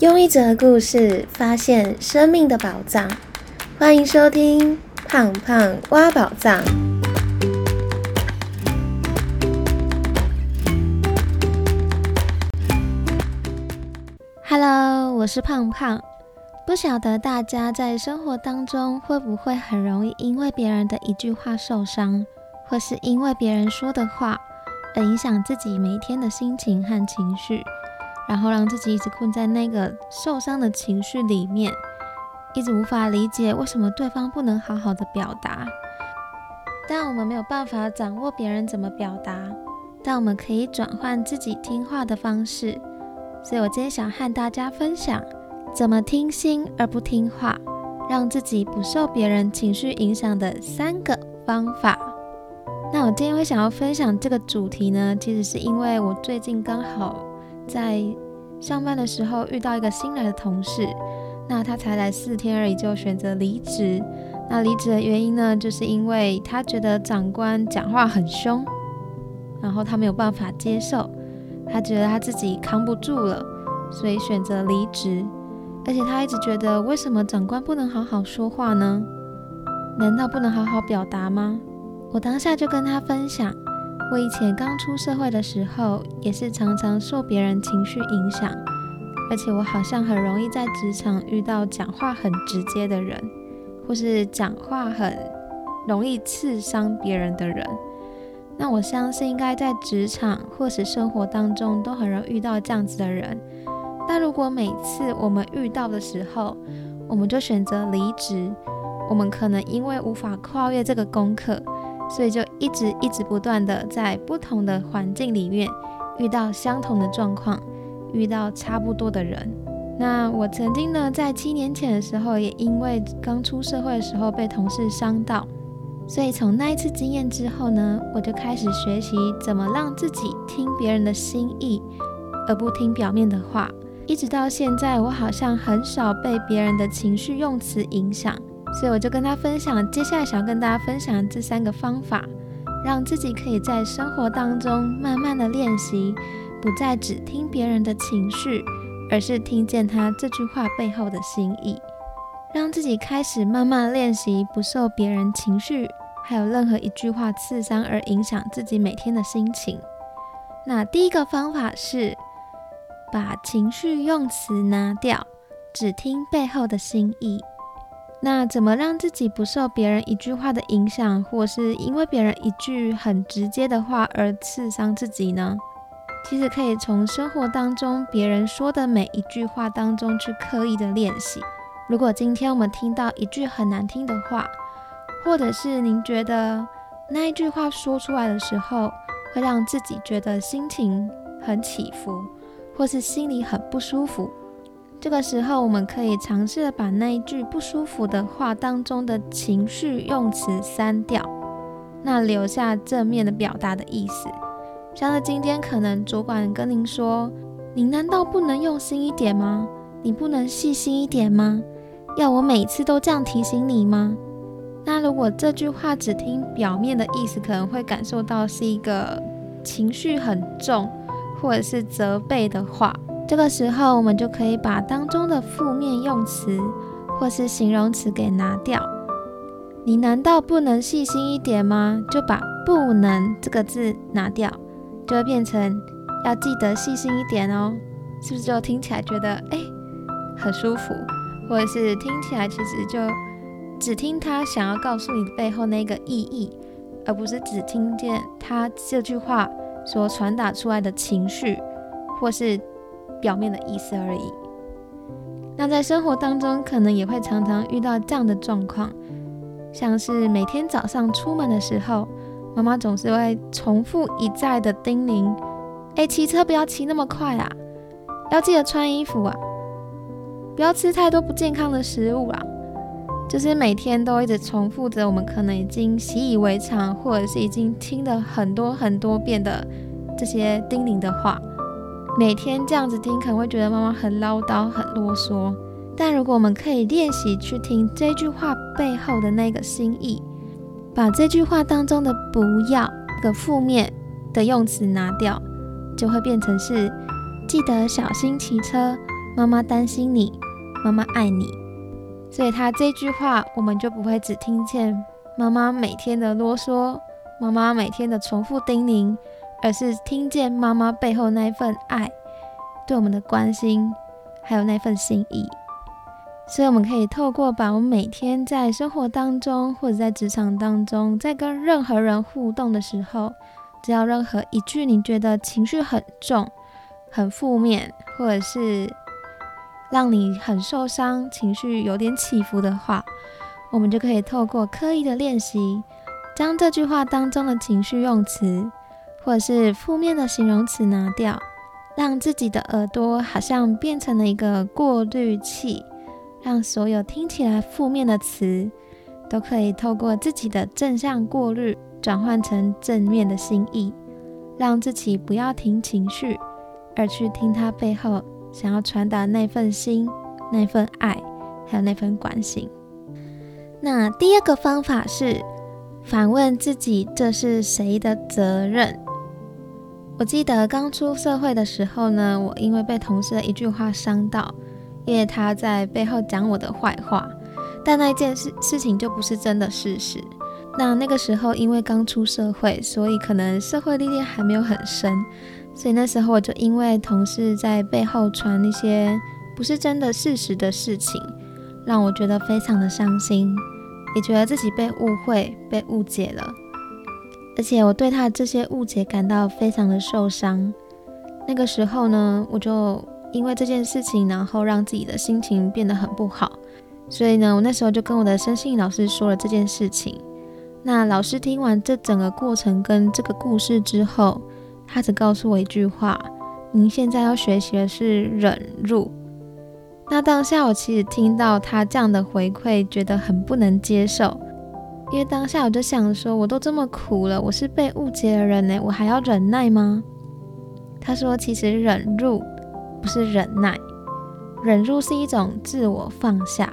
用一则故事发现生命的宝藏，欢迎收听《胖胖挖宝藏》。Hello，我是胖胖。不晓得大家在生活当中会不会很容易因为别人的一句话受伤，或是因为别人说的话而影响自己每一天的心情和情绪？然后让自己一直困在那个受伤的情绪里面，一直无法理解为什么对方不能好好的表达。但我们没有办法掌握别人怎么表达，但我们可以转换自己听话的方式。所以我今天想和大家分享，怎么听心而不听话，让自己不受别人情绪影响的三个方法。那我今天会想要分享这个主题呢，其实是因为我最近刚好。在上班的时候遇到一个新来的同事，那他才来四天而已就选择离职。那离职的原因呢，就是因为他觉得长官讲话很凶，然后他没有办法接受，他觉得他自己扛不住了，所以选择离职。而且他一直觉得，为什么长官不能好好说话呢？难道不能好好表达吗？我当下就跟他分享。我以前刚出社会的时候，也是常常受别人情绪影响，而且我好像很容易在职场遇到讲话很直接的人，或是讲话很容易刺伤别人的人。那我相信，应该在职场或是生活当中都很容易遇到这样子的人。但如果每次我们遇到的时候，我们就选择离职，我们可能因为无法跨越这个功课。所以就一直一直不断的在不同的环境里面遇到相同的状况，遇到差不多的人。那我曾经呢，在七年前的时候，也因为刚出社会的时候被同事伤到，所以从那一次经验之后呢，我就开始学习怎么让自己听别人的心意，而不听表面的话。一直到现在，我好像很少被别人的情绪用词影响。所以我就跟他分享，接下来想要跟大家分享这三个方法，让自己可以在生活当中慢慢的练习，不再只听别人的情绪，而是听见他这句话背后的心意，让自己开始慢慢练习不受别人情绪，还有任何一句话刺伤而影响自己每天的心情。那第一个方法是把情绪用词拿掉，只听背后的心意。那怎么让自己不受别人一句话的影响，或是因为别人一句很直接的话而刺伤自己呢？其实可以从生活当中别人说的每一句话当中去刻意的练习。如果今天我们听到一句很难听的话，或者是您觉得那一句话说出来的时候会让自己觉得心情很起伏，或是心里很不舒服。这个时候，我们可以尝试的把那一句不舒服的话当中的情绪用词删掉，那留下正面的表达的意思。像是今天可能主管跟您说：“你难道不能用心一点吗？你不能细心一点吗？要我每次都这样提醒你吗？”那如果这句话只听表面的意思，可能会感受到是一个情绪很重或者是责备的话。这个时候，我们就可以把当中的负面用词或是形容词给拿掉。你难道不能细心一点吗？就把“不能”这个字拿掉，就会变成要记得细心一点哦。是不是就听起来觉得哎很舒服，或者是听起来其实就只听他想要告诉你背后那个意义，而不是只听见他这句话所传达出来的情绪，或是。表面的意思而已。那在生活当中，可能也会常常遇到这样的状况，像是每天早上出门的时候，妈妈总是会重复一再的叮咛：“哎，骑车不要骑那么快啊，要记得穿衣服啊，不要吃太多不健康的食物啊。”就是每天都一直重复着我们可能已经习以为常，或者是已经听了很多很多遍的这些叮咛的话。每天这样子听，可能会觉得妈妈很唠叨、很啰嗦。但如果我们可以练习去听这句话背后的那个心意，把这句话当中的“不要”的负面的用词拿掉，就会变成是记得小心骑车。妈妈担心你，妈妈爱你。所以他这句话，我们就不会只听见妈妈每天的啰嗦，妈妈每天的重复叮咛，而是听见妈妈背后那份爱，对我们的关心，还有那份心意。所以我们可以透过把我们每天在生活当中，或者在职场当中，在跟任何人互动的时候，只要任何一句你觉得情绪很重、很负面，或者是。让你很受伤、情绪有点起伏的话，我们就可以透过刻意的练习，将这句话当中的情绪用词或者是负面的形容词拿掉，让自己的耳朵好像变成了一个过滤器，让所有听起来负面的词都可以透过自己的正向过滤，转换成正面的心意，让自己不要听情绪，而去听它背后。想要传达那份心、那份爱，还有那份关心。那第二个方法是反问自己：这是谁的责任？我记得刚出社会的时候呢，我因为被同事的一句话伤到，因为他在背后讲我的坏话，但那件事事情就不是真的事实。那那个时候因为刚出社会，所以可能社会历练还没有很深。所以那时候我就因为同事在背后传一些不是真的事实的事情，让我觉得非常的伤心，也觉得自己被误会、被误解了。而且我对他这些误解感到非常的受伤。那个时候呢，我就因为这件事情，然后让自己的心情变得很不好。所以呢，我那时候就跟我的身心老师说了这件事情。那老师听完这整个过程跟这个故事之后，他只告诉我一句话：“您现在要学习的是忍辱。”那当下我其实听到他这样的回馈，觉得很不能接受，因为当下我就想说：“我都这么苦了，我是被误解的人呢，我还要忍耐吗？”他说：“其实忍辱不是忍耐，忍辱是一种自我放下，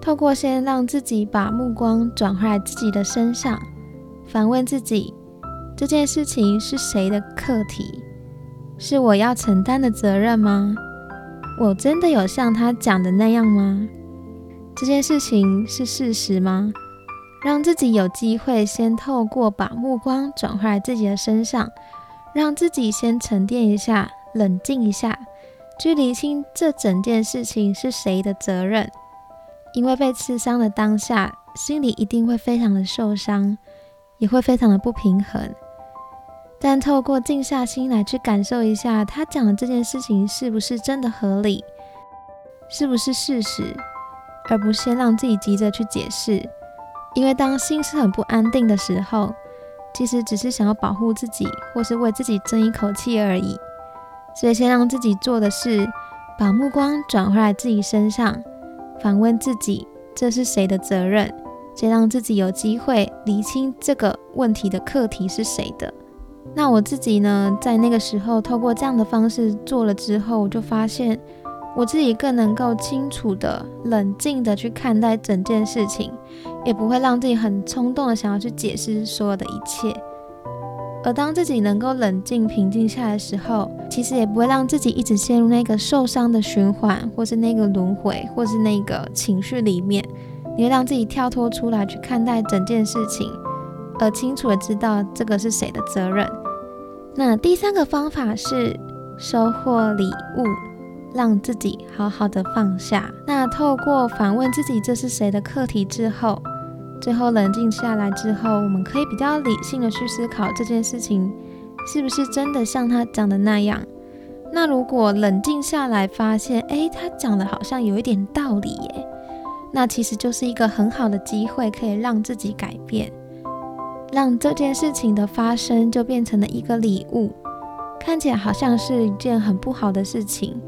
透过先让自己把目光转回来自己的身上，反问自己。”这件事情是谁的课题？是我要承担的责任吗？我真的有像他讲的那样吗？这件事情是事实吗？让自己有机会先透过把目光转回来自己的身上，让自己先沉淀一下，冷静一下，去厘清这整件事情是谁的责任。因为被刺伤的当下，心里一定会非常的受伤，也会非常的不平衡。但透过静下心来去感受一下，他讲的这件事情是不是真的合理，是不是事实，而不先让自己急着去解释。因为当心是很不安定的时候，其实只是想要保护自己，或是为自己争一口气而已。所以先让自己做的是，把目光转回来自己身上，反问自己：这是谁的责任？先让自己有机会理清这个问题的课题是谁的。那我自己呢，在那个时候透过这样的方式做了之后，我就发现我自己更能够清楚的、冷静的去看待整件事情，也不会让自己很冲动的想要去解释所有的一切。而当自己能够冷静、平静下来的时候，其实也不会让自己一直陷入那个受伤的循环，或是那个轮回，或是那个情绪里面。你会让自己跳脱出来，去看待整件事情。而清楚的知道这个是谁的责任。那第三个方法是收获礼物，让自己好好的放下。那透过反问自己这是谁的课题之后，最后冷静下来之后，我们可以比较理性的去思考这件事情是不是真的像他讲的那样。那如果冷静下来发现，诶，他讲的好像有一点道理耶，那其实就是一个很好的机会，可以让自己改变。让这件事情的发生就变成了一个礼物，看起来好像是一件很不好的事情，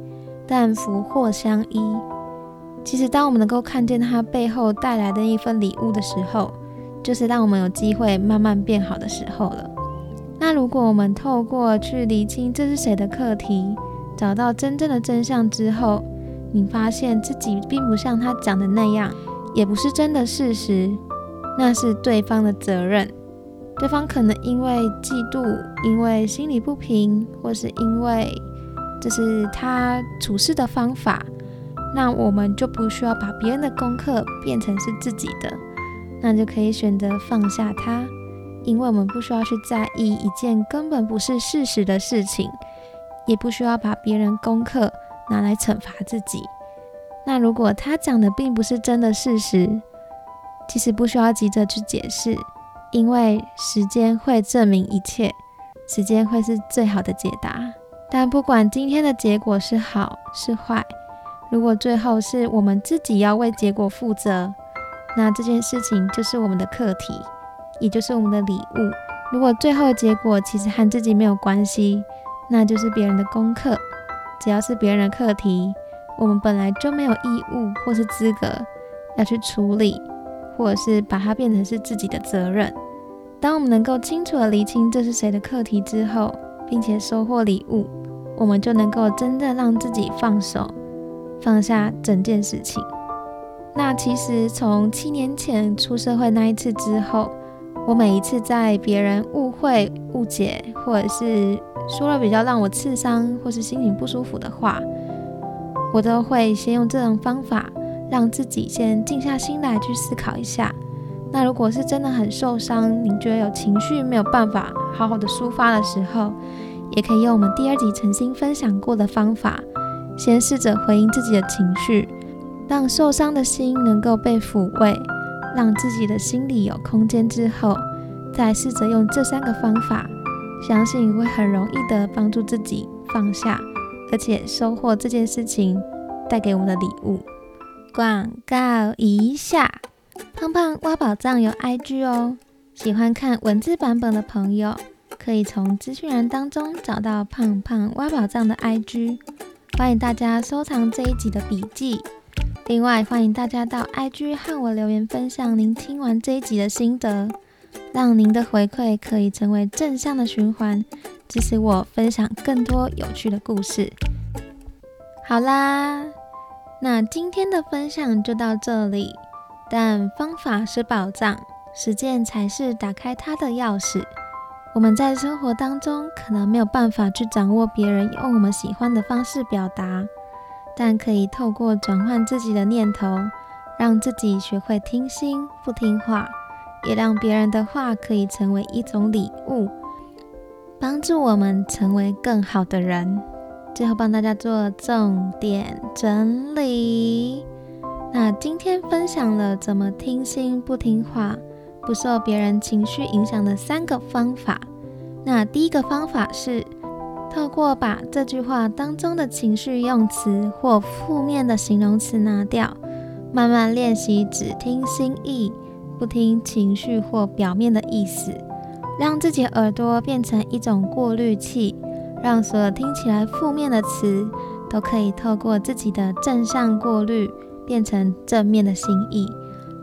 但福祸相依。其实，当我们能够看见它背后带来的一份礼物的时候，就是让我们有机会慢慢变好的时候了。那如果我们透过去厘清这是谁的课题，找到真正的真相之后，你发现自己并不像他讲的那样，也不是真的事实，那是对方的责任。对方可能因为嫉妒，因为心理不平，或是因为这是他处事的方法，那我们就不需要把别人的功课变成是自己的，那就可以选择放下它，因为我们不需要去在意一件根本不是事实的事情，也不需要把别人功课拿来惩罚自己。那如果他讲的并不是真的事实，其实不需要急着去解释，因为时间会证明一切，时间会是最好的解答。但不管今天的结果是好是坏，如果最后是我们自己要为结果负责，那这件事情就是我们的课题，也就是我们的礼物。如果最后的结果其实和自己没有关系，那就是别人的功课。只要是别人的课题，我们本来就没有义务或是资格要去处理，或者是把它变成是自己的责任。当我们能够清楚的厘清这是谁的课题之后，并且收获礼物，我们就能够真的让自己放手，放下整件事情。那其实从七年前出社会那一次之后，我每一次在别人误会、误解，或者是说了比较让我刺伤或是心情不舒服的话，我都会先用这种方法，让自己先静下心来去思考一下。那如果是真的很受伤，你觉得有情绪没有办法好好的抒发的时候，也可以用我们第二集曾经分享过的方法，先试着回应自己的情绪，让受伤的心能够被抚慰，让自己的心里有空间之后，再试着用这三个方法，相信会很容易的帮助自己放下，而且收获这件事情带给我们的礼物。广告一下。胖胖挖宝藏有 IG 哦，喜欢看文字版本的朋友可以从资讯栏当中找到胖胖挖宝藏的 IG，欢迎大家收藏这一集的笔记。另外，欢迎大家到 IG 和我留言分享您听完这一集的心得，让您的回馈可以成为正向的循环，支持我分享更多有趣的故事。好啦，那今天的分享就到这里。但方法是宝藏，实践才是打开它的钥匙。我们在生活当中可能没有办法去掌握别人用我们喜欢的方式表达，但可以透过转换自己的念头，让自己学会听心不听话，也让别人的话可以成为一种礼物，帮助我们成为更好的人。最后帮大家做重点整理。那今天分享了怎么听心不听话，不受别人情绪影响的三个方法。那第一个方法是透过把这句话当中的情绪用词或负面的形容词拿掉，慢慢练习只听心意，不听情绪或表面的意思，让自己耳朵变成一种过滤器，让所有听起来负面的词都可以透过自己的正向过滤。变成正面的心意，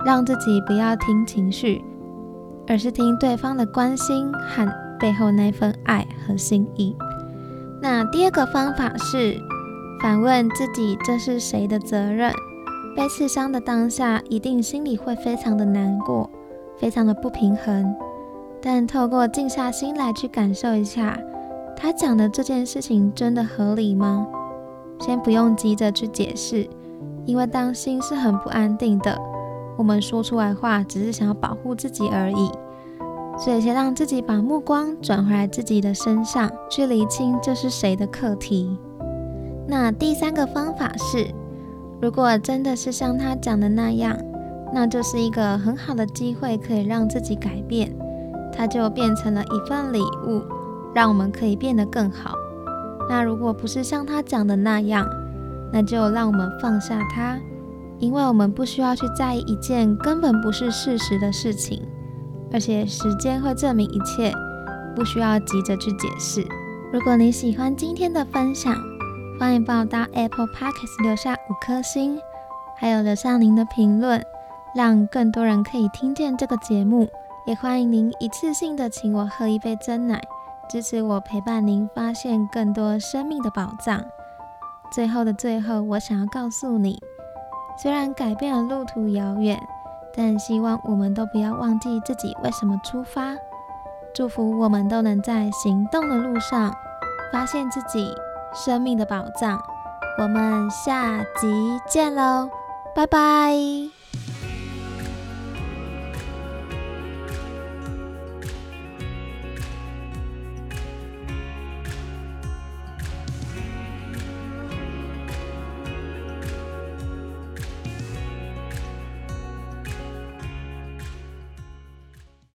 让自己不要听情绪，而是听对方的关心和背后那份爱和心意。那第二个方法是反问自己：这是谁的责任？被刺伤的当下，一定心里会非常的难过，非常的不平衡。但透过静下心来去感受一下，他讲的这件事情真的合理吗？先不用急着去解释。因为当心是很不安定的，我们说出来话只是想要保护自己而已，所以先让自己把目光转回来自己的身上，去理清这是谁的课题。那第三个方法是，如果真的是像他讲的那样，那就是一个很好的机会，可以让自己改变，它就变成了一份礼物，让我们可以变得更好。那如果不是像他讲的那样，那就让我们放下它，因为我们不需要去在意一件根本不是事实的事情，而且时间会证明一切，不需要急着去解释。如果你喜欢今天的分享，欢迎帮我到 Apple Podcast 留下五颗星，还有留下您的评论，让更多人可以听见这个节目。也欢迎您一次性的请我喝一杯真奶，支持我陪伴您发现更多生命的宝藏。最后的最后，我想要告诉你，虽然改变的路途遥远，但希望我们都不要忘记自己为什么出发。祝福我们都能在行动的路上，发现自己，生命的宝藏。我们下集见喽，拜拜。